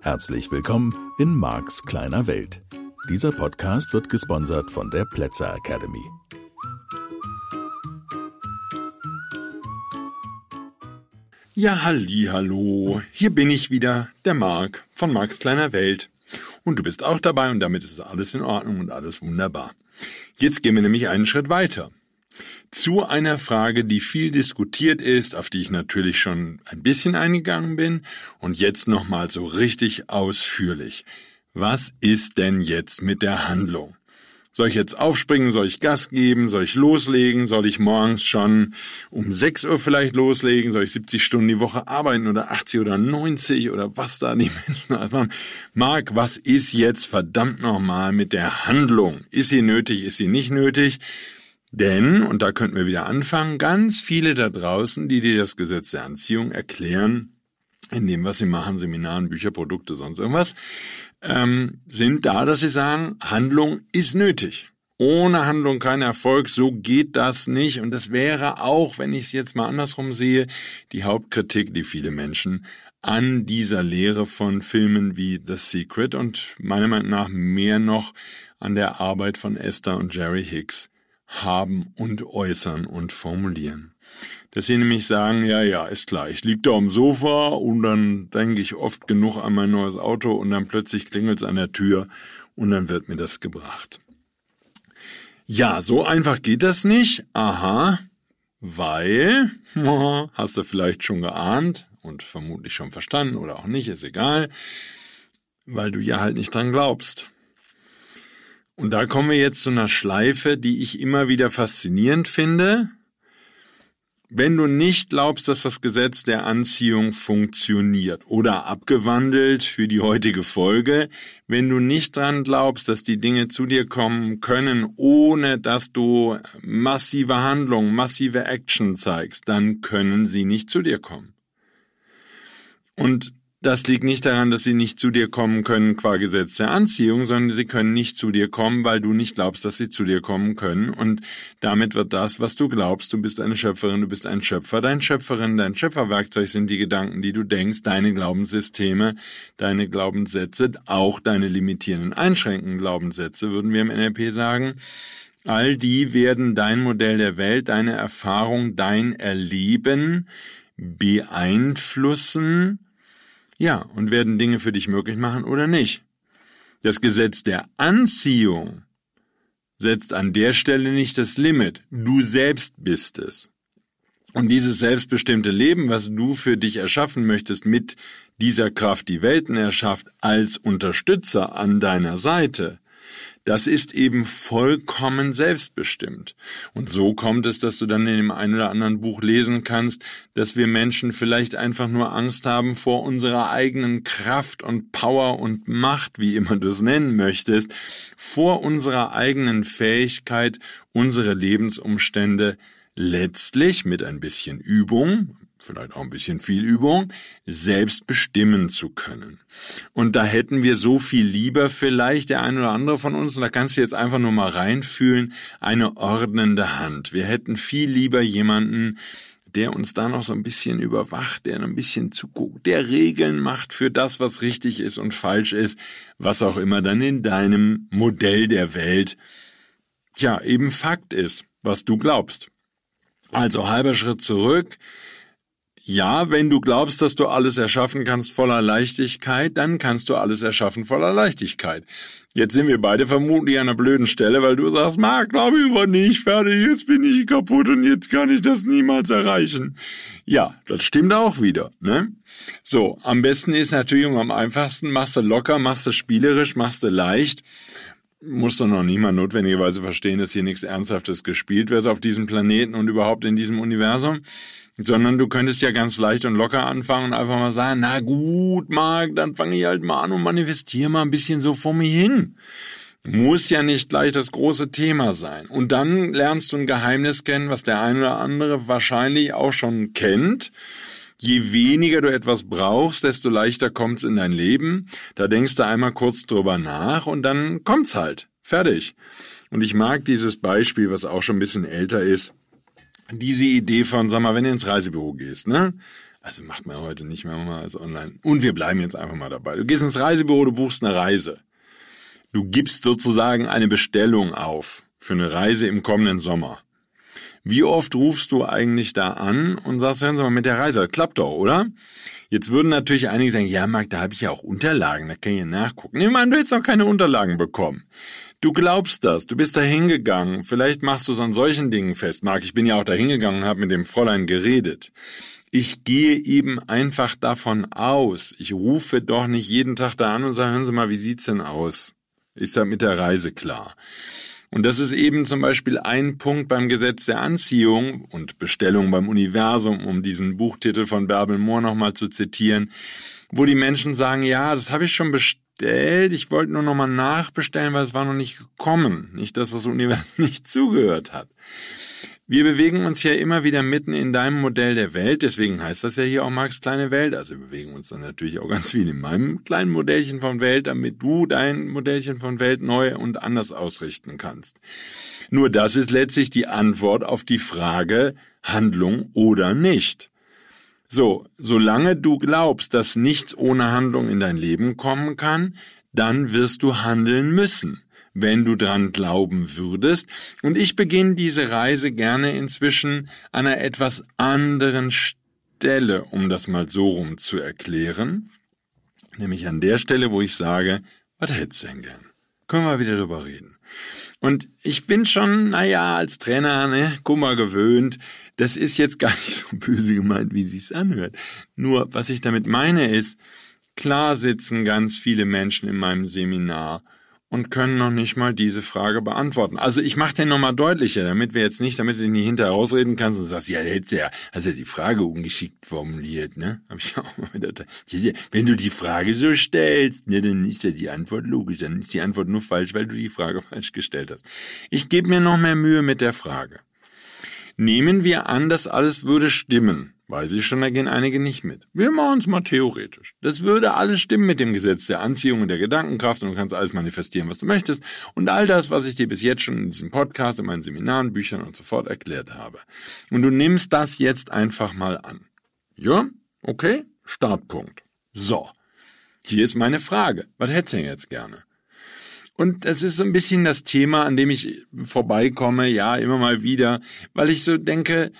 Herzlich willkommen in Marks kleiner Welt. Dieser Podcast wird gesponsert von der Plätzer Academy. Ja, halli, hallo. Hier bin ich wieder, der Mark von Marks kleiner Welt. Und du bist auch dabei und damit ist alles in Ordnung und alles wunderbar. Jetzt gehen wir nämlich einen Schritt weiter. Zu einer Frage, die viel diskutiert ist, auf die ich natürlich schon ein bisschen eingegangen bin und jetzt nochmal so richtig ausführlich. Was ist denn jetzt mit der Handlung? Soll ich jetzt aufspringen? Soll ich Gas geben? Soll ich loslegen? Soll ich morgens schon um 6 Uhr vielleicht loslegen? Soll ich 70 Stunden die Woche arbeiten oder 80 oder 90 oder was da die Menschen alles machen? Marc, was ist jetzt verdammt nochmal mit der Handlung? Ist sie nötig? Ist sie nicht nötig? Denn, und da könnten wir wieder anfangen, ganz viele da draußen, die dir das Gesetz der Anziehung erklären, in dem, was sie machen, Seminaren, Bücher, Produkte, sonst irgendwas, ähm, sind da, dass sie sagen, Handlung ist nötig. Ohne Handlung kein Erfolg, so geht das nicht. Und das wäre auch, wenn ich es jetzt mal andersrum sehe, die Hauptkritik, die viele Menschen an dieser Lehre von Filmen wie The Secret und meiner Meinung nach mehr noch an der Arbeit von Esther und Jerry Hicks haben und äußern und formulieren dass sie nämlich sagen, ja, ja, ist klar, ich lieg da am Sofa und dann denke ich oft genug an mein neues Auto und dann plötzlich klingelt's an der Tür und dann wird mir das gebracht. Ja, so einfach geht das nicht. Aha, weil, hast du vielleicht schon geahnt und vermutlich schon verstanden oder auch nicht, ist egal, weil du ja halt nicht dran glaubst. Und da kommen wir jetzt zu einer Schleife, die ich immer wieder faszinierend finde, wenn du nicht glaubst, dass das Gesetz der Anziehung funktioniert oder abgewandelt für die heutige Folge, wenn du nicht dran glaubst, dass die Dinge zu dir kommen können, ohne dass du massive Handlung, massive Action zeigst, dann können sie nicht zu dir kommen. Und das liegt nicht daran, dass sie nicht zu dir kommen können qua Gesetz der Anziehung, sondern sie können nicht zu dir kommen, weil du nicht glaubst, dass sie zu dir kommen können. Und damit wird das, was du glaubst, du bist eine Schöpferin, du bist ein Schöpfer, dein Schöpferin, dein Schöpferwerkzeug sind die Gedanken, die du denkst, deine Glaubenssysteme, deine Glaubenssätze, auch deine limitierenden, einschränkenden Glaubenssätze, würden wir im NLP sagen. All die werden dein Modell der Welt, deine Erfahrung, dein Erleben beeinflussen, ja, und werden Dinge für dich möglich machen oder nicht. Das Gesetz der Anziehung setzt an der Stelle nicht das Limit. Du selbst bist es. Und dieses selbstbestimmte Leben, was du für dich erschaffen möchtest, mit dieser Kraft die Welten erschafft, als Unterstützer an deiner Seite, das ist eben vollkommen selbstbestimmt. Und so kommt es, dass du dann in dem einen oder anderen Buch lesen kannst, dass wir Menschen vielleicht einfach nur Angst haben vor unserer eigenen Kraft und Power und Macht, wie immer du es nennen möchtest, vor unserer eigenen Fähigkeit, unsere Lebensumstände letztlich mit ein bisschen Übung, vielleicht auch ein bisschen viel Übung, selbst bestimmen zu können. Und da hätten wir so viel lieber vielleicht der ein oder andere von uns, und da kannst du jetzt einfach nur mal reinfühlen, eine ordnende Hand. Wir hätten viel lieber jemanden, der uns da noch so ein bisschen überwacht, der ein bisschen zuguckt, der Regeln macht für das, was richtig ist und falsch ist, was auch immer dann in deinem Modell der Welt ja eben Fakt ist, was du glaubst. Also halber Schritt zurück, ja, wenn du glaubst, dass du alles erschaffen kannst voller Leichtigkeit, dann kannst du alles erschaffen voller Leichtigkeit. Jetzt sind wir beide vermutlich an einer blöden Stelle, weil du sagst, Marc, glaube ich aber nicht, fertig, jetzt bin ich kaputt und jetzt kann ich das niemals erreichen. Ja, das stimmt auch wieder, ne? So, am besten ist natürlich am einfachsten, machst du locker, machst du spielerisch, machst du leicht muss doch noch nicht mal notwendigerweise verstehen, dass hier nichts Ernsthaftes gespielt wird auf diesem Planeten und überhaupt in diesem Universum, sondern du könntest ja ganz leicht und locker anfangen und einfach mal sagen, na gut, Marc, dann fange ich halt mal an und manifestiere mal ein bisschen so vor mir hin. Muss ja nicht gleich das große Thema sein. Und dann lernst du ein Geheimnis kennen, was der eine oder andere wahrscheinlich auch schon kennt je weniger du etwas brauchst, desto leichter kommt's in dein Leben. Da denkst du einmal kurz drüber nach und dann kommt's halt. Fertig. Und ich mag dieses Beispiel, was auch schon ein bisschen älter ist. Diese Idee von, sag mal, wenn du ins Reisebüro gehst, ne? Also macht man heute nicht mehr mal als online. Und wir bleiben jetzt einfach mal dabei. Du gehst ins Reisebüro, du buchst eine Reise. Du gibst sozusagen eine Bestellung auf für eine Reise im kommenden Sommer. Wie oft rufst du eigentlich da an und sagst, hören Sie mal mit der Reise, klappt doch, oder? Jetzt würden natürlich einige sagen, ja, Marc, da habe ich ja auch Unterlagen, da kann ich ja nachgucken. Nee, Mann, du hättest noch keine Unterlagen bekommen. Du glaubst das, du bist da hingegangen, vielleicht machst du es an solchen Dingen fest. Marc, ich bin ja auch da hingegangen und habe mit dem Fräulein geredet. Ich gehe eben einfach davon aus. Ich rufe doch nicht jeden Tag da an und sage, hören Sie mal, wie sieht's denn aus? Ist ja mit der Reise klar. Und das ist eben zum Beispiel ein Punkt beim Gesetz der Anziehung und Bestellung beim Universum, um diesen Buchtitel von Bärbel Mohr nochmal zu zitieren, wo die Menschen sagen, ja, das habe ich schon bestellt, ich wollte nur nochmal nachbestellen, weil es war noch nicht gekommen. Nicht, dass das Universum nicht zugehört hat. Wir bewegen uns ja immer wieder mitten in deinem Modell der Welt, deswegen heißt das ja hier auch Marx kleine Welt. Also wir bewegen uns dann natürlich auch ganz viel in meinem kleinen Modellchen von Welt, damit du dein Modellchen von Welt neu und anders ausrichten kannst. Nur das ist letztlich die Antwort auf die Frage Handlung oder nicht. So, solange du glaubst, dass nichts ohne Handlung in dein Leben kommen kann, dann wirst du handeln müssen wenn du dran glauben würdest. Und ich beginne diese Reise gerne inzwischen an einer etwas anderen Stelle, um das mal so rum zu erklären. Nämlich an der Stelle, wo ich sage, was hättest du denn gern? Können wir wieder drüber reden. Und ich bin schon, naja, als Trainer, ne, Kummer gewöhnt. Das ist jetzt gar nicht so böse gemeint, wie sich's anhört. Nur, was ich damit meine ist, klar sitzen ganz viele Menschen in meinem Seminar und können noch nicht mal diese Frage beantworten. Also ich mache den nochmal deutlicher, damit wir jetzt nicht, damit du nicht hinterher ausreden kannst und sagst, ja, der hätte ja, also die Frage ungeschickt formuliert, ne? Hab ich auch mal wieder. Wenn du die Frage so stellst, ne, dann ist ja die Antwort logisch, dann ist die Antwort nur falsch, weil du die Frage falsch gestellt hast. Ich gebe mir noch mehr Mühe mit der Frage. Nehmen wir an, das alles würde stimmen. Weiß ich schon, da gehen einige nicht mit. Wir machen es mal theoretisch. Das würde alles stimmen mit dem Gesetz der Anziehung und der Gedankenkraft und du kannst alles manifestieren, was du möchtest. Und all das, was ich dir bis jetzt schon in diesem Podcast, in meinen Seminaren, Büchern und so fort erklärt habe. Und du nimmst das jetzt einfach mal an. Ja? Okay? Startpunkt. So. Hier ist meine Frage. Was hättest du denn jetzt gerne? Und das ist so ein bisschen das Thema, an dem ich vorbeikomme, ja, immer mal wieder, weil ich so denke,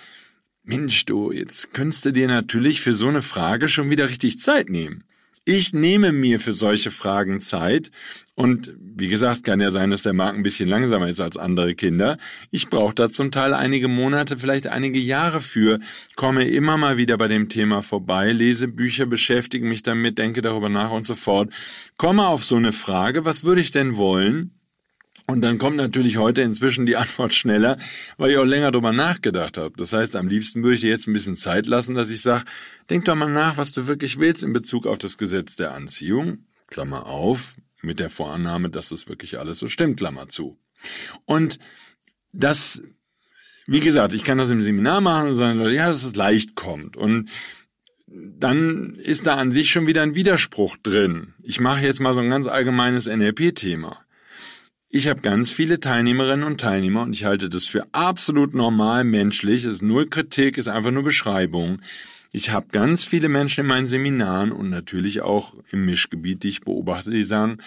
Mensch, du, jetzt könntest du dir natürlich für so eine Frage schon wieder richtig Zeit nehmen. Ich nehme mir für solche Fragen Zeit und wie gesagt, kann ja sein, dass der Markt ein bisschen langsamer ist als andere Kinder. Ich brauche da zum Teil einige Monate, vielleicht einige Jahre für, komme immer mal wieder bei dem Thema vorbei, lese Bücher, beschäftige mich damit, denke darüber nach und so fort. Komme auf so eine Frage, was würde ich denn wollen? Und dann kommt natürlich heute inzwischen die Antwort schneller, weil ich auch länger drüber nachgedacht habe. Das heißt, am liebsten würde ich dir jetzt ein bisschen Zeit lassen, dass ich sage, denk doch mal nach, was du wirklich willst in Bezug auf das Gesetz der Anziehung. Klammer auf, mit der Vorannahme, dass es wirklich alles so stimmt, Klammer zu. Und das, wie gesagt, ich kann das im Seminar machen und sagen, ja, dass es leicht kommt. Und dann ist da an sich schon wieder ein Widerspruch drin. Ich mache jetzt mal so ein ganz allgemeines NLP-Thema. Ich habe ganz viele Teilnehmerinnen und Teilnehmer und ich halte das für absolut normal menschlich. Es ist null Kritik, ist einfach nur Beschreibung. Ich habe ganz viele Menschen in meinen Seminaren und natürlich auch im Mischgebiet, die ich beobachte, die sagen,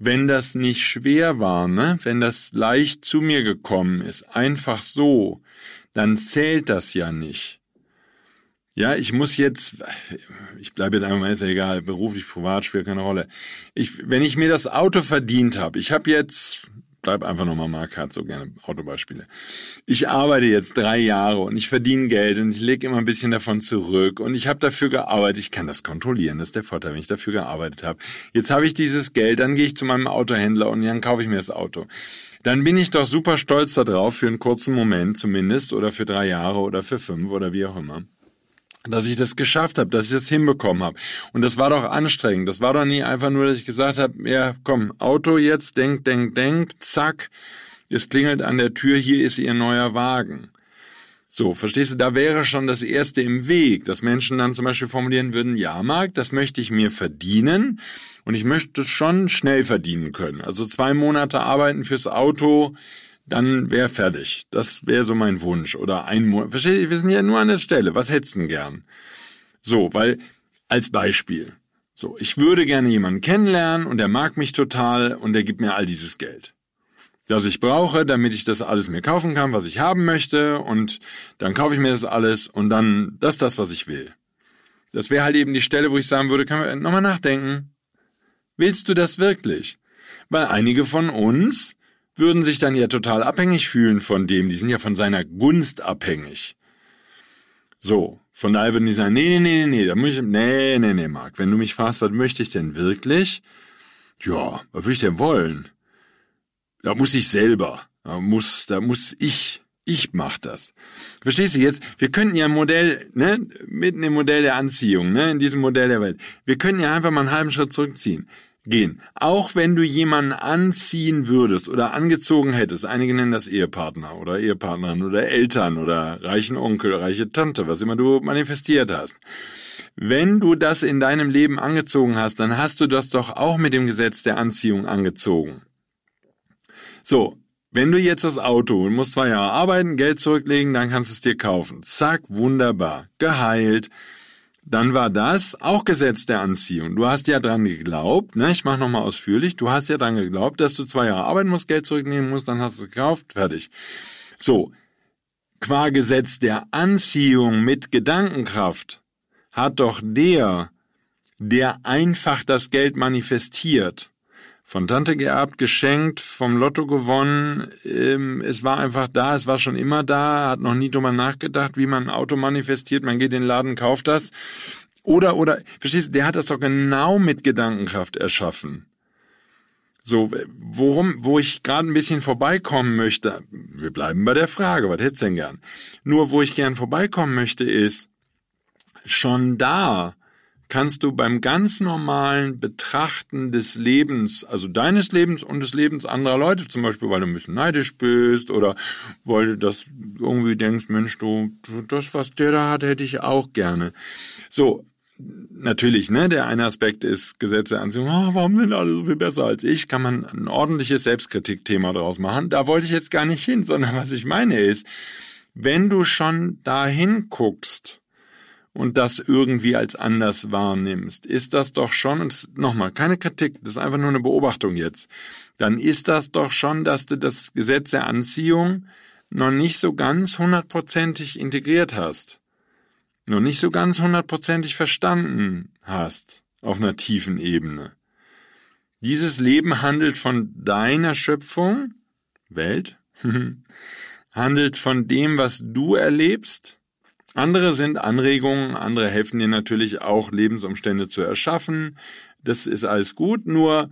wenn das nicht schwer war, ne, wenn das leicht zu mir gekommen ist, einfach so, dann zählt das ja nicht. Ja, ich muss jetzt, ich bleibe jetzt einfach mal, ist ja egal, beruflich, privat spielt keine Rolle. Ich, wenn ich mir das Auto verdient habe, ich habe jetzt, bleib einfach nochmal Mark hat so gerne Autobeispiele. Ich arbeite jetzt drei Jahre und ich verdiene Geld und ich lege immer ein bisschen davon zurück und ich habe dafür gearbeitet, ich kann das kontrollieren, das ist der Vorteil, wenn ich dafür gearbeitet habe. Jetzt habe ich dieses Geld, dann gehe ich zu meinem Autohändler und dann kaufe ich mir das Auto dann bin ich doch super stolz darauf, für einen kurzen Moment zumindest, oder für drei Jahre oder für fünf oder wie auch immer dass ich das geschafft habe, dass ich das hinbekommen habe. Und das war doch anstrengend. Das war doch nie einfach nur, dass ich gesagt habe, ja, komm, Auto jetzt, denk, denk, denk, zack, es klingelt an der Tür, hier ist Ihr neuer Wagen. So, verstehst du, da wäre schon das Erste im Weg, dass Menschen dann zum Beispiel formulieren würden, ja, Marc, das möchte ich mir verdienen und ich möchte schon schnell verdienen können. Also zwei Monate arbeiten fürs Auto, dann wäre fertig. Das wäre so mein Wunsch. Oder ein Monat. Verstehst du, wir sind ja nur an der Stelle. Was hättest du denn gern? So, weil, als Beispiel. So, ich würde gerne jemanden kennenlernen und der mag mich total und der gibt mir all dieses Geld das ich brauche, damit ich das alles mir kaufen kann, was ich haben möchte und dann kaufe ich mir das alles und dann das ist das, was ich will. Das wäre halt eben die Stelle, wo ich sagen würde, kann man nochmal nachdenken. Willst du das wirklich? Weil einige von uns würden sich dann ja total abhängig fühlen von dem, die sind ja von seiner Gunst abhängig. So, von daher würden die sagen, nee, nee, nee, nee, da muss ich, nee, nee, nee, Marc, wenn du mich fragst, was möchte ich denn wirklich? Ja, was würde ich denn wollen? Da muss ich selber. Da muss, da muss ich. Ich mach das. Verstehst du jetzt? Wir könnten ja ein Modell, ne, mitten im Modell der Anziehung, ne, in diesem Modell der Welt. Wir können ja einfach mal einen halben Schritt zurückziehen. Gehen. Auch wenn du jemanden anziehen würdest oder angezogen hättest, einige nennen das Ehepartner oder Ehepartnerin oder Eltern oder reichen Onkel, reiche Tante, was immer du manifestiert hast. Wenn du das in deinem Leben angezogen hast, dann hast du das doch auch mit dem Gesetz der Anziehung angezogen. So, wenn du jetzt das Auto, du musst zwei Jahre arbeiten, Geld zurücklegen, dann kannst du es dir kaufen. Zack, wunderbar. Geheilt. Dann war das auch Gesetz der Anziehung. Du hast ja dran geglaubt, ne? Ich mach nochmal ausführlich. Du hast ja dran geglaubt, dass du zwei Jahre arbeiten musst, Geld zurücknehmen musst, dann hast du es gekauft, fertig. So. Qua Gesetz der Anziehung mit Gedankenkraft hat doch der, der einfach das Geld manifestiert, von Tante geerbt, geschenkt, vom Lotto gewonnen. Ähm, es war einfach da, es war schon immer da, hat noch nie drüber nachgedacht, wie man ein Auto manifestiert. Man geht in den Laden, kauft das. Oder, oder, verstehst du, der hat das doch genau mit Gedankenkraft erschaffen. So, worum, wo ich gerade ein bisschen vorbeikommen möchte, wir bleiben bei der Frage, was hättest denn gern? Nur wo ich gern vorbeikommen möchte, ist, schon da kannst du beim ganz normalen Betrachten des Lebens, also deines Lebens und des Lebens anderer Leute, zum Beispiel, weil du ein bisschen neidisch bist oder weil du das irgendwie denkst, Mensch, du, das, was der da hat, hätte ich auch gerne. So, natürlich, ne, der eine Aspekt ist Gesetze anziehen, oh, warum sind alle so viel besser als ich? Kann man ein ordentliches Selbstkritikthema daraus machen. Da wollte ich jetzt gar nicht hin, sondern was ich meine ist, wenn du schon dahin guckst, und das irgendwie als anders wahrnimmst, ist das doch schon, und nochmal, keine Kritik, das ist einfach nur eine Beobachtung jetzt, dann ist das doch schon, dass du das Gesetz der Anziehung noch nicht so ganz hundertprozentig integriert hast, noch nicht so ganz hundertprozentig verstanden hast auf einer tiefen Ebene. Dieses Leben handelt von deiner Schöpfung, Welt, handelt von dem, was du erlebst, andere sind Anregungen, andere helfen dir natürlich auch, Lebensumstände zu erschaffen. Das ist alles gut, nur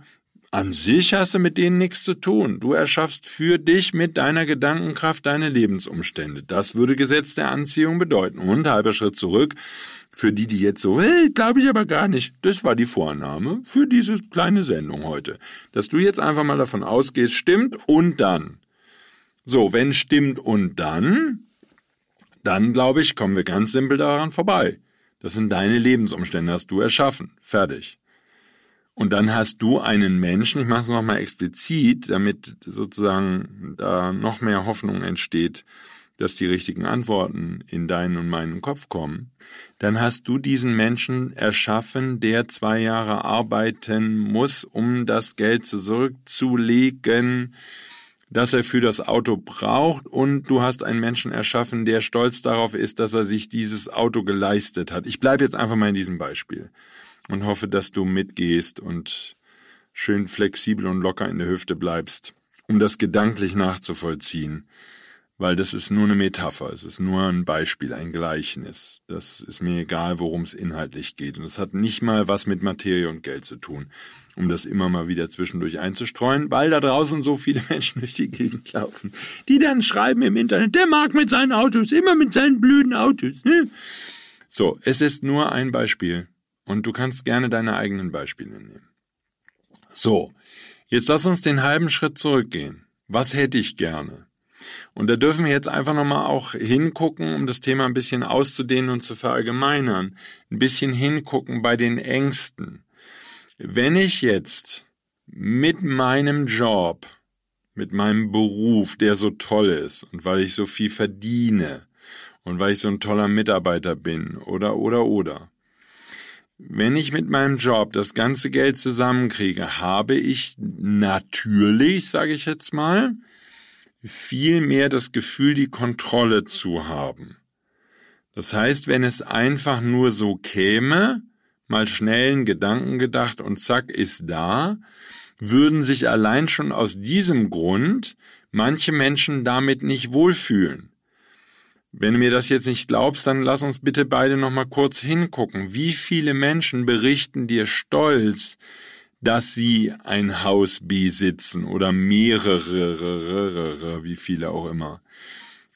an sich hast du mit denen nichts zu tun. Du erschaffst für dich mit deiner Gedankenkraft deine Lebensumstände. Das würde Gesetz der Anziehung bedeuten. Und halber Schritt zurück. Für die, die jetzt so, hey, glaube ich aber gar nicht. Das war die Vornahme für diese kleine Sendung heute. Dass du jetzt einfach mal davon ausgehst, stimmt und dann. So, wenn stimmt und dann, dann, glaube ich, kommen wir ganz simpel daran vorbei. Das sind deine Lebensumstände, hast du erschaffen. Fertig. Und dann hast du einen Menschen, ich mache es nochmal explizit, damit sozusagen da noch mehr Hoffnung entsteht, dass die richtigen Antworten in deinen und meinen Kopf kommen, dann hast du diesen Menschen erschaffen, der zwei Jahre arbeiten muss, um das Geld zurückzulegen, das er für das Auto braucht und du hast einen Menschen erschaffen, der stolz darauf ist, dass er sich dieses Auto geleistet hat. Ich bleibe jetzt einfach mal in diesem Beispiel und hoffe, dass du mitgehst und schön flexibel und locker in der Hüfte bleibst, um das gedanklich nachzuvollziehen weil das ist nur eine Metapher, es ist nur ein Beispiel, ein Gleichnis. Das ist mir egal, worum es inhaltlich geht. Und es hat nicht mal was mit Materie und Geld zu tun, um das immer mal wieder zwischendurch einzustreuen, weil da draußen so viele Menschen durch die Gegend laufen, die dann schreiben im Internet, der mag mit seinen Autos, immer mit seinen blöden Autos. Ne? So, es ist nur ein Beispiel. Und du kannst gerne deine eigenen Beispiele nehmen. So, jetzt lass uns den halben Schritt zurückgehen. Was hätte ich gerne? Und da dürfen wir jetzt einfach nochmal auch hingucken, um das Thema ein bisschen auszudehnen und zu verallgemeinern. Ein bisschen hingucken bei den Ängsten. Wenn ich jetzt mit meinem Job, mit meinem Beruf, der so toll ist und weil ich so viel verdiene und weil ich so ein toller Mitarbeiter bin oder oder oder, wenn ich mit meinem Job das ganze Geld zusammenkriege, habe ich natürlich, sage ich jetzt mal, viel mehr das Gefühl, die Kontrolle zu haben. Das heißt, wenn es einfach nur so käme, mal schnellen Gedanken gedacht und zack ist da, würden sich allein schon aus diesem Grund manche Menschen damit nicht wohlfühlen. Wenn du mir das jetzt nicht glaubst, dann lass uns bitte beide noch mal kurz hingucken. Wie viele Menschen berichten dir stolz, dass sie ein Haus besitzen oder mehrere, wie viele auch immer.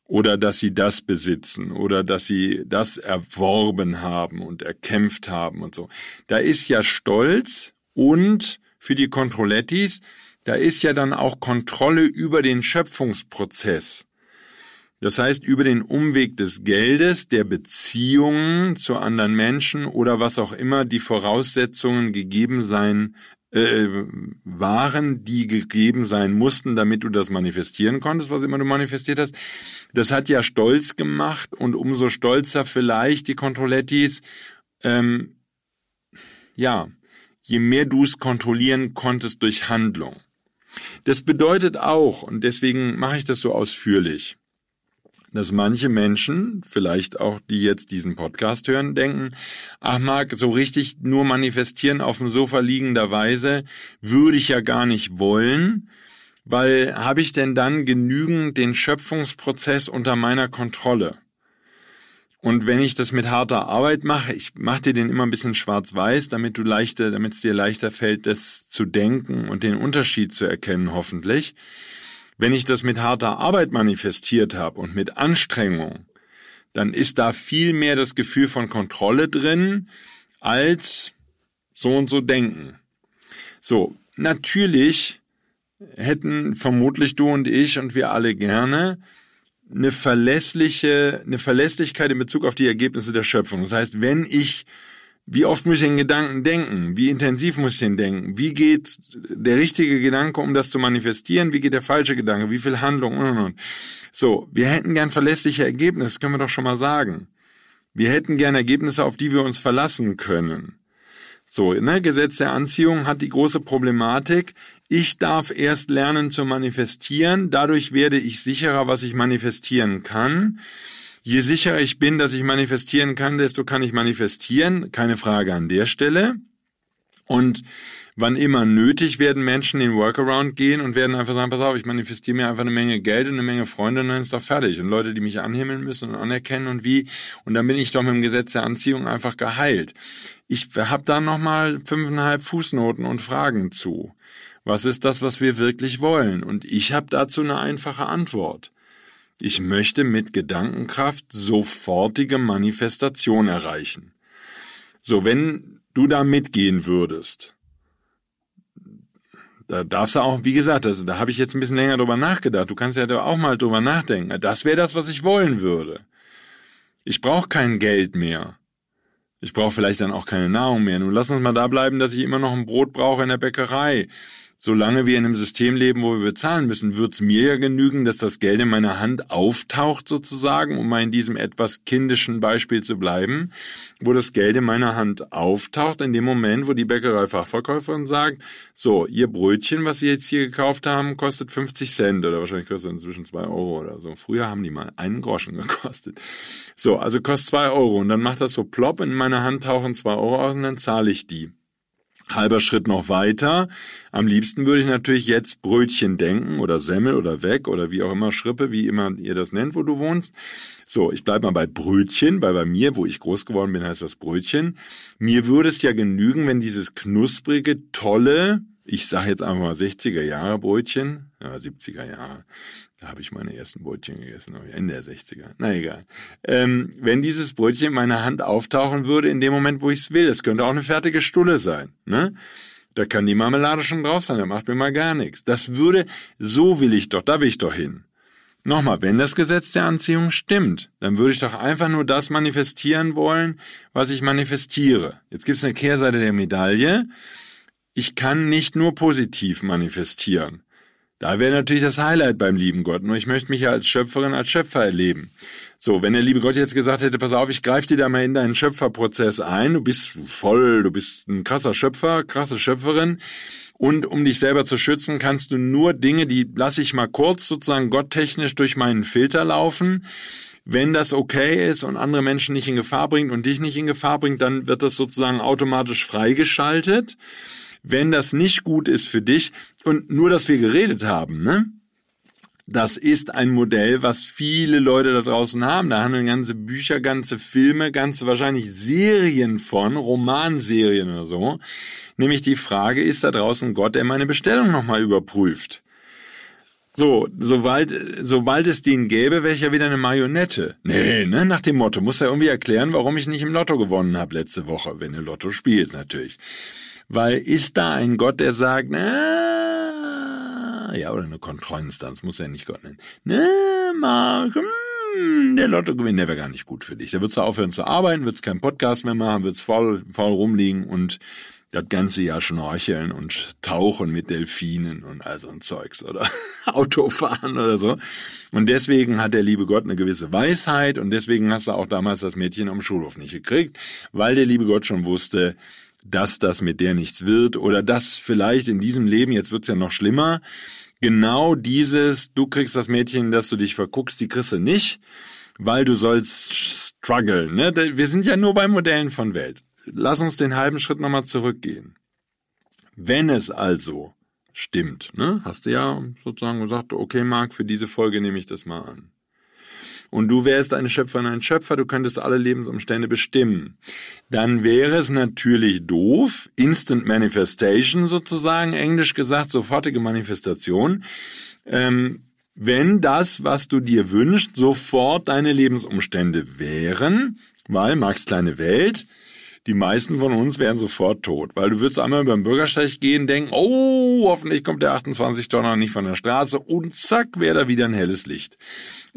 Oder dass sie das besitzen oder dass sie das erworben haben und erkämpft haben und so. Da ist ja Stolz und für die Controlettis, da ist ja dann auch Kontrolle über den Schöpfungsprozess. Das heißt, über den Umweg des Geldes, der Beziehungen zu anderen Menschen oder was auch immer die Voraussetzungen gegeben sein äh, waren, die gegeben sein mussten, damit du das manifestieren konntest, was immer du manifestiert hast. Das hat ja stolz gemacht und umso stolzer vielleicht die Controlettis. Ähm, ja, je mehr du es kontrollieren konntest durch Handlung. Das bedeutet auch, und deswegen mache ich das so ausführlich, dass manche Menschen, vielleicht auch die jetzt diesen Podcast hören, denken, ach Marc, so richtig nur manifestieren auf dem Sofa liegenderweise würde ich ja gar nicht wollen, weil habe ich denn dann genügend den Schöpfungsprozess unter meiner Kontrolle? Und wenn ich das mit harter Arbeit mache, ich mache dir den immer ein bisschen schwarz-weiß, damit du leichter, damit es dir leichter fällt, das zu denken und den Unterschied zu erkennen, hoffentlich. Wenn ich das mit harter Arbeit manifestiert habe und mit Anstrengung, dann ist da viel mehr das Gefühl von Kontrolle drin als so und so denken. So, natürlich hätten vermutlich du und ich und wir alle gerne eine verlässliche, eine Verlässlichkeit in Bezug auf die Ergebnisse der Schöpfung. Das heißt, wenn ich wie oft muss ich den Gedanken denken? Wie intensiv muss ich den denken? Wie geht der richtige Gedanke, um das zu manifestieren? Wie geht der falsche Gedanke? Wie viel Handlung? Und, und, und. So, wir hätten gern verlässliche Ergebnisse, können wir doch schon mal sagen. Wir hätten gern Ergebnisse, auf die wir uns verlassen können. So, ne, Gesetz der Anziehung hat die große Problematik. Ich darf erst lernen zu manifestieren. Dadurch werde ich sicherer, was ich manifestieren kann. Je sicherer ich bin, dass ich manifestieren kann, desto kann ich manifestieren. Keine Frage an der Stelle. Und wann immer nötig werden Menschen den Workaround gehen und werden einfach sagen, pass auf, ich manifestiere mir einfach eine Menge Geld und eine Menge Freunde und dann ist doch fertig. Und Leute, die mich anhimmeln müssen und anerkennen und wie. Und dann bin ich doch mit dem Gesetz der Anziehung einfach geheilt. Ich habe da nochmal fünfeinhalb Fußnoten und Fragen zu. Was ist das, was wir wirklich wollen? Und ich habe dazu eine einfache Antwort. Ich möchte mit Gedankenkraft sofortige Manifestation erreichen. So, wenn du da mitgehen würdest, da darfst du auch, wie gesagt, also da habe ich jetzt ein bisschen länger drüber nachgedacht. Du kannst ja da auch mal drüber nachdenken. Das wäre das, was ich wollen würde. Ich brauche kein Geld mehr. Ich brauche vielleicht dann auch keine Nahrung mehr. Nun lass uns mal da bleiben, dass ich immer noch ein Brot brauche in der Bäckerei solange wir in einem System leben, wo wir bezahlen müssen, wird es mir ja genügen, dass das Geld in meiner Hand auftaucht sozusagen, um mal in diesem etwas kindischen Beispiel zu bleiben, wo das Geld in meiner Hand auftaucht, in dem Moment, wo die Bäckerei-Fachverkäuferin sagt, so, ihr Brötchen, was Sie jetzt hier gekauft haben, kostet 50 Cent oder wahrscheinlich kostet inzwischen zwei Euro oder so. Früher haben die mal einen Groschen gekostet. So, also kostet zwei Euro und dann macht das so plopp, in meiner Hand tauchen zwei Euro aus und dann zahle ich die. Halber Schritt noch weiter. Am liebsten würde ich natürlich jetzt Brötchen denken oder Semmel oder Weg oder wie auch immer Schrippe, wie immer ihr das nennt, wo du wohnst. So, ich bleibe mal bei Brötchen, weil bei mir, wo ich groß geworden bin, heißt das Brötchen. Mir würde es ja genügen, wenn dieses knusprige, tolle, ich sage jetzt einfach mal 60er Jahre Brötchen, ja, 70er Jahre, da habe ich meine ersten Brötchen gegessen, Ende der 60er. Na egal. Ähm, wenn dieses Brötchen in meiner Hand auftauchen würde, in dem Moment, wo ich es will, es könnte auch eine fertige Stulle sein. Ne? Da kann die Marmelade schon drauf sein, da macht mir mal gar nichts. Das würde, so will ich doch, da will ich doch hin. Nochmal, wenn das Gesetz der Anziehung stimmt, dann würde ich doch einfach nur das manifestieren wollen, was ich manifestiere. Jetzt gibt es eine Kehrseite der Medaille. Ich kann nicht nur positiv manifestieren. Da wäre natürlich das Highlight beim lieben Gott. Nur ich möchte mich ja als Schöpferin, als Schöpfer erleben. So, wenn der liebe Gott jetzt gesagt hätte, pass auf, ich greife dir da mal in deinen Schöpferprozess ein, du bist voll, du bist ein krasser Schöpfer, krasse Schöpferin, und um dich selber zu schützen, kannst du nur Dinge, die lasse ich mal kurz sozusagen gotttechnisch durch meinen Filter laufen. Wenn das okay ist und andere Menschen nicht in Gefahr bringt und dich nicht in Gefahr bringt, dann wird das sozusagen automatisch freigeschaltet. Wenn das nicht gut ist für dich und nur, dass wir geredet haben, ne? Das ist ein Modell, was viele Leute da draußen haben. Da handeln ganze Bücher, ganze Filme, ganze wahrscheinlich Serien von, Romanserien oder so. Nämlich die Frage, ist da draußen Gott, der meine Bestellung nochmal überprüft? So, sobald, sobald es den gäbe, wäre ich ja wieder eine Marionette. Nee, ne, nach dem Motto, muss er irgendwie erklären, warum ich nicht im Lotto gewonnen habe letzte Woche, wenn du Lotto spielst natürlich. Weil ist da ein Gott, der sagt, na, ja, oder eine Kontrollinstanz, muss ja nicht Gott nennen. Ne, Mark, hm, der Lottogewinn, der wäre gar nicht gut für dich. Da würdest du aufhören zu arbeiten, würdest keinen Podcast mehr machen, würdest faul, faul rumliegen und das ganze Jahr schnorcheln und tauchen mit Delfinen und all so ein Zeugs oder Autofahren oder so. Und deswegen hat der liebe Gott eine gewisse Weisheit und deswegen hast du auch damals das Mädchen am Schulhof nicht gekriegt, weil der liebe Gott schon wusste, dass das mit der nichts wird oder dass vielleicht in diesem Leben, jetzt wird's ja noch schlimmer, genau dieses, du kriegst das Mädchen, dass du dich verguckst, die kriegst du nicht, weil du sollst strugglen. Ne? Wir sind ja nur bei Modellen von Welt. Lass uns den halben Schritt nochmal zurückgehen. Wenn es also stimmt, ne, hast du ja sozusagen gesagt, okay, Marc, für diese Folge nehme ich das mal an und du wärst eine Schöpferin, ein Schöpfer, du könntest alle Lebensumstände bestimmen, dann wäre es natürlich doof, Instant Manifestation sozusagen, englisch gesagt, sofortige Manifestation, ähm, wenn das, was du dir wünschst, sofort deine Lebensumstände wären, weil Max kleine Welt, die meisten von uns wären sofort tot, weil du würdest einmal beim Bürgersteig gehen, denken, oh, hoffentlich kommt der 28 Tonner nicht von der Straße und zack, wäre da wieder ein helles Licht.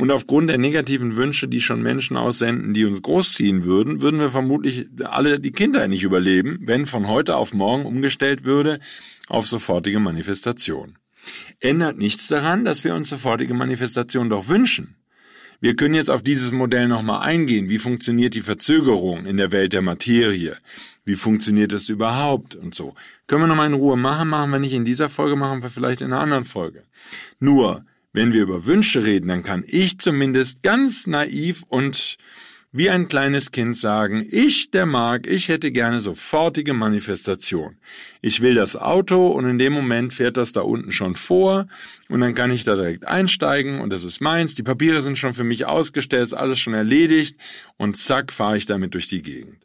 Und aufgrund der negativen Wünsche, die schon Menschen aussenden, die uns großziehen würden, würden wir vermutlich alle die Kinder nicht überleben, wenn von heute auf morgen umgestellt würde auf sofortige Manifestation. Ändert nichts daran, dass wir uns sofortige Manifestation doch wünschen. Wir können jetzt auf dieses Modell nochmal eingehen. Wie funktioniert die Verzögerung in der Welt der Materie? Wie funktioniert das überhaupt und so? Können wir nochmal in Ruhe machen, machen wir nicht in dieser Folge, machen wir vielleicht in einer anderen Folge. Nur, wenn wir über Wünsche reden, dann kann ich zumindest ganz naiv und wie ein kleines Kind sagen, ich, der Mark, ich hätte gerne sofortige Manifestation. Ich will das Auto und in dem Moment fährt das da unten schon vor und dann kann ich da direkt einsteigen und das ist meins. Die Papiere sind schon für mich ausgestellt, ist alles schon erledigt und zack fahre ich damit durch die Gegend.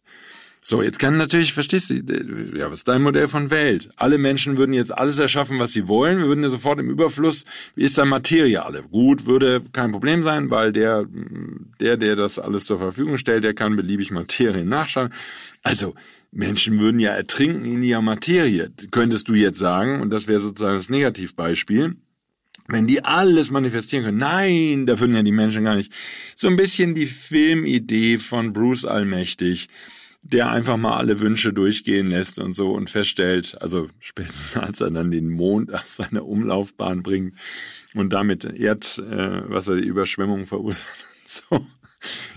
So, jetzt kann natürlich, verstehst du, ja, was ist dein Modell von Welt? Alle Menschen würden jetzt alles erschaffen, was sie wollen. Wir würden ja sofort im Überfluss, wie ist da Materie alle? Gut, würde kein Problem sein, weil der, der, der das alles zur Verfügung stellt, der kann beliebig Materie nachschauen. Also, Menschen würden ja ertrinken in ihrer Materie, könntest du jetzt sagen, und das wäre sozusagen das Negativbeispiel. Wenn die alles manifestieren können, nein, da würden ja die Menschen gar nicht. So ein bisschen die Filmidee von Bruce Allmächtig der einfach mal alle Wünsche durchgehen lässt und so und feststellt, also spätestens als er dann den Mond aus seiner Umlaufbahn bringt und damit Erd, äh, was er die Überschwemmung verursacht. So.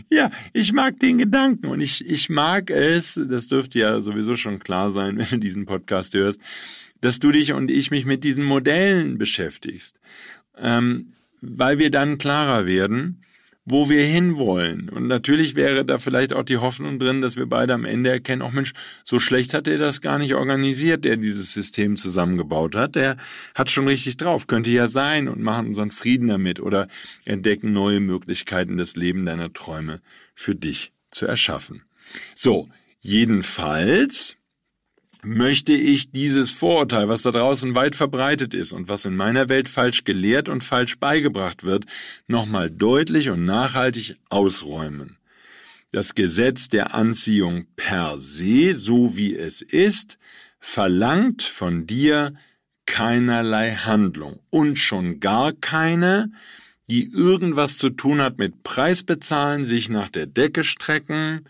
Ja, ich mag den Gedanken und ich, ich mag es, das dürfte ja sowieso schon klar sein, wenn du diesen Podcast hörst, dass du dich und ich mich mit diesen Modellen beschäftigst, ähm, weil wir dann klarer werden, wo wir hinwollen. Und natürlich wäre da vielleicht auch die Hoffnung drin, dass wir beide am Ende erkennen, auch Mensch, so schlecht hat er das gar nicht organisiert, der dieses System zusammengebaut hat. Der hat schon richtig drauf, könnte ja sein und machen unseren Frieden damit oder entdecken neue Möglichkeiten, das Leben deiner Träume für dich zu erschaffen. So, jedenfalls möchte ich dieses Vorurteil, was da draußen weit verbreitet ist und was in meiner Welt falsch gelehrt und falsch beigebracht wird, nochmal deutlich und nachhaltig ausräumen. Das Gesetz der Anziehung per se, so wie es ist, verlangt von dir keinerlei Handlung und schon gar keine, die irgendwas zu tun hat mit Preis bezahlen, sich nach der Decke strecken,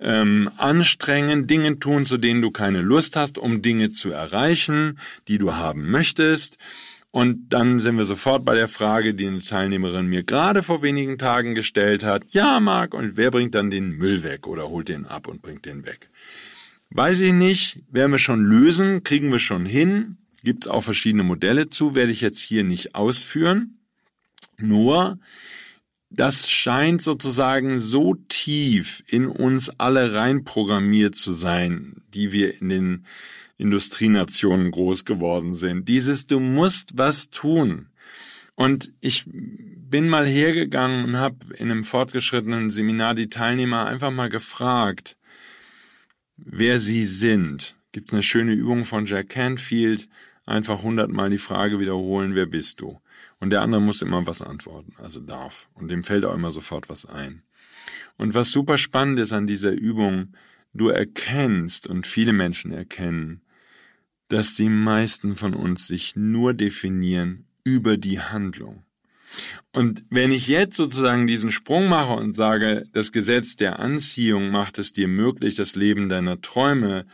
ähm, anstrengen, Dinge tun, zu denen du keine Lust hast, um Dinge zu erreichen, die du haben möchtest. Und dann sind wir sofort bei der Frage, die eine Teilnehmerin mir gerade vor wenigen Tagen gestellt hat. Ja, Marc, und wer bringt dann den Müll weg oder holt den ab und bringt den weg? Weiß ich nicht, werden wir schon lösen, kriegen wir schon hin. Gibt es auch verschiedene Modelle zu, werde ich jetzt hier nicht ausführen. Nur, das scheint sozusagen so tief in uns alle reinprogrammiert zu sein, die wir in den Industrienationen groß geworden sind. Dieses Du musst was tun. Und ich bin mal hergegangen und habe in einem fortgeschrittenen Seminar die Teilnehmer einfach mal gefragt, wer sie sind. Gibt eine schöne Übung von Jack Canfield, einfach hundertmal die Frage wiederholen, wer bist du? Und der andere muss immer was antworten, also darf. Und dem fällt auch immer sofort was ein. Und was super spannend ist an dieser Übung, du erkennst und viele Menschen erkennen, dass die meisten von uns sich nur definieren über die Handlung. Und wenn ich jetzt sozusagen diesen Sprung mache und sage, das Gesetz der Anziehung macht es dir möglich, das Leben deiner Träume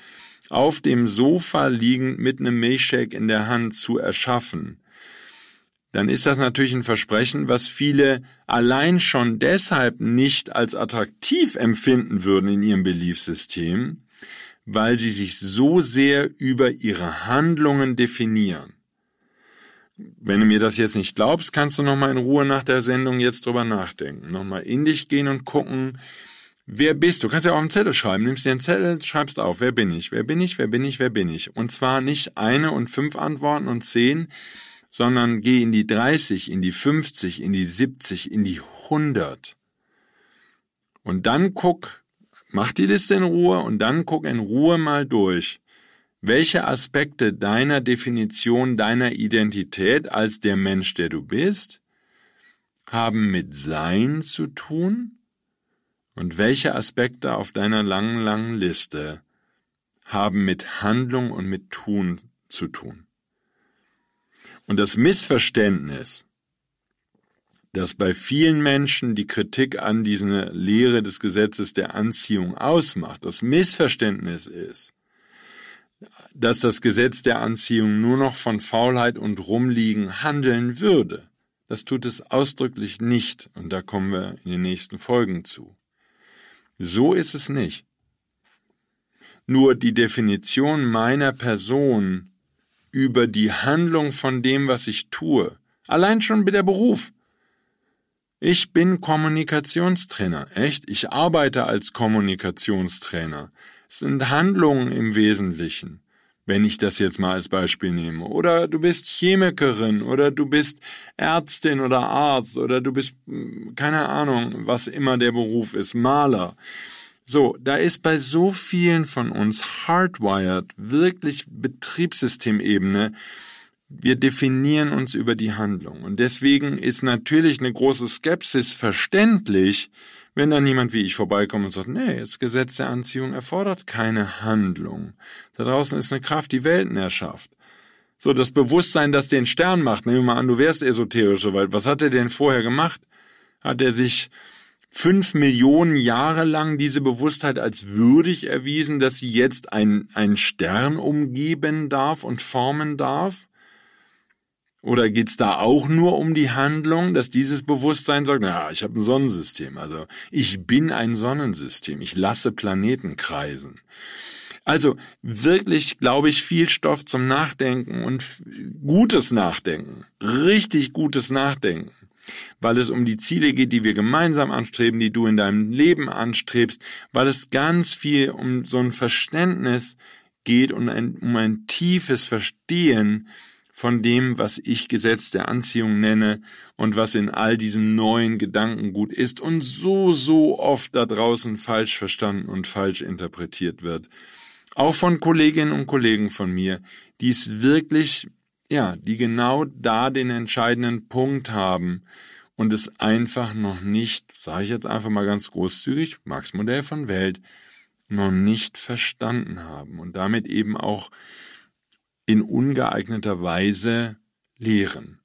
auf dem Sofa liegend mit einem Milchshake in der Hand zu erschaffen, dann ist das natürlich ein Versprechen, was viele allein schon deshalb nicht als attraktiv empfinden würden in ihrem Beliefssystem, weil sie sich so sehr über ihre Handlungen definieren. Wenn du mir das jetzt nicht glaubst, kannst du noch mal in Ruhe nach der Sendung jetzt drüber nachdenken, noch mal in dich gehen und gucken, wer bist du? Kannst ja auch einen Zettel schreiben, nimmst dir einen Zettel, schreibst auf, wer bin ich? Wer bin ich? Wer bin ich? Wer bin ich? Und zwar nicht eine und fünf Antworten und zehn, sondern geh in die 30, in die 50, in die 70, in die 100. Und dann guck, mach die Liste in Ruhe und dann guck in Ruhe mal durch, welche Aspekte deiner Definition, deiner Identität als der Mensch, der du bist, haben mit Sein zu tun und welche Aspekte auf deiner langen, langen Liste haben mit Handlung und mit Tun zu tun. Und das Missverständnis, das bei vielen Menschen die Kritik an diese Lehre des Gesetzes der Anziehung ausmacht, das Missverständnis ist, dass das Gesetz der Anziehung nur noch von Faulheit und Rumliegen handeln würde. Das tut es ausdrücklich nicht, und da kommen wir in den nächsten Folgen zu. So ist es nicht. Nur die Definition meiner Person über die Handlung von dem, was ich tue. Allein schon mit der Beruf. Ich bin Kommunikationstrainer, echt? Ich arbeite als Kommunikationstrainer. Es sind Handlungen im Wesentlichen, wenn ich das jetzt mal als Beispiel nehme. Oder du bist Chemikerin oder du bist Ärztin oder Arzt oder du bist hm, keine Ahnung, was immer der Beruf ist, Maler. So, da ist bei so vielen von uns hardwired, wirklich Betriebssystemebene, wir definieren uns über die Handlung. Und deswegen ist natürlich eine große Skepsis verständlich, wenn dann jemand wie ich vorbeikommt und sagt, nee, das Gesetz der Anziehung erfordert keine Handlung. Da draußen ist eine Kraft, die Welten erschafft. So, das Bewusstsein, das den Stern macht, nehmen wir mal an, du wärst esoterischer, weil was hat er denn vorher gemacht? Hat er sich fünf Millionen Jahre lang diese Bewusstheit als würdig erwiesen, dass sie jetzt ein, ein Stern umgeben darf und formen darf? Oder geht's da auch nur um die Handlung, dass dieses Bewusstsein sagt, na, ich habe ein Sonnensystem, also ich bin ein Sonnensystem, ich lasse Planeten kreisen. Also wirklich, glaube ich, viel Stoff zum Nachdenken und gutes Nachdenken, richtig gutes Nachdenken weil es um die Ziele geht, die wir gemeinsam anstreben, die du in deinem Leben anstrebst, weil es ganz viel um so ein Verständnis geht und ein, um ein tiefes Verstehen von dem, was ich Gesetz der Anziehung nenne und was in all diesem neuen Gedankengut ist und so, so oft da draußen falsch verstanden und falsch interpretiert wird. Auch von Kolleginnen und Kollegen von mir, die es wirklich ja, die genau da den entscheidenden Punkt haben und es einfach noch nicht, sage ich jetzt einfach mal ganz großzügig, Marx Modell von Welt, noch nicht verstanden haben und damit eben auch in ungeeigneter Weise lehren.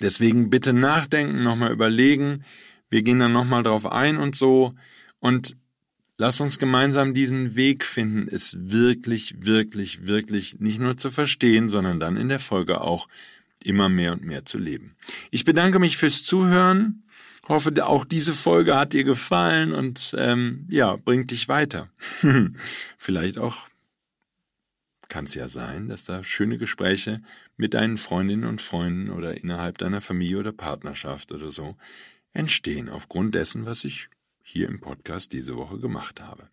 Deswegen bitte nachdenken, nochmal überlegen. Wir gehen dann nochmal drauf ein und so. Und lass uns gemeinsam diesen Weg finden, es wirklich, wirklich, wirklich nicht nur zu verstehen, sondern dann in der Folge auch immer mehr und mehr zu leben. Ich bedanke mich fürs Zuhören. Hoffe, auch diese Folge hat dir gefallen und ähm, ja, bringt dich weiter. Vielleicht auch kann es ja sein, dass da schöne Gespräche mit deinen Freundinnen und Freunden oder innerhalb deiner Familie oder Partnerschaft oder so entstehen aufgrund dessen, was ich hier im Podcast diese Woche gemacht habe.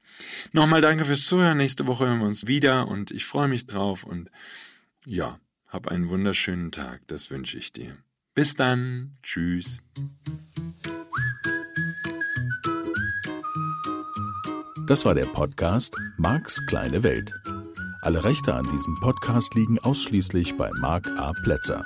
Nochmal danke fürs Zuhören. Nächste Woche hören wir uns wieder und ich freue mich drauf und ja, hab einen wunderschönen Tag. Das wünsche ich dir. Bis dann. Tschüss. Das war der Podcast Marks kleine Welt. Alle Rechte an diesem Podcast liegen ausschließlich bei Mark A. Plätzer.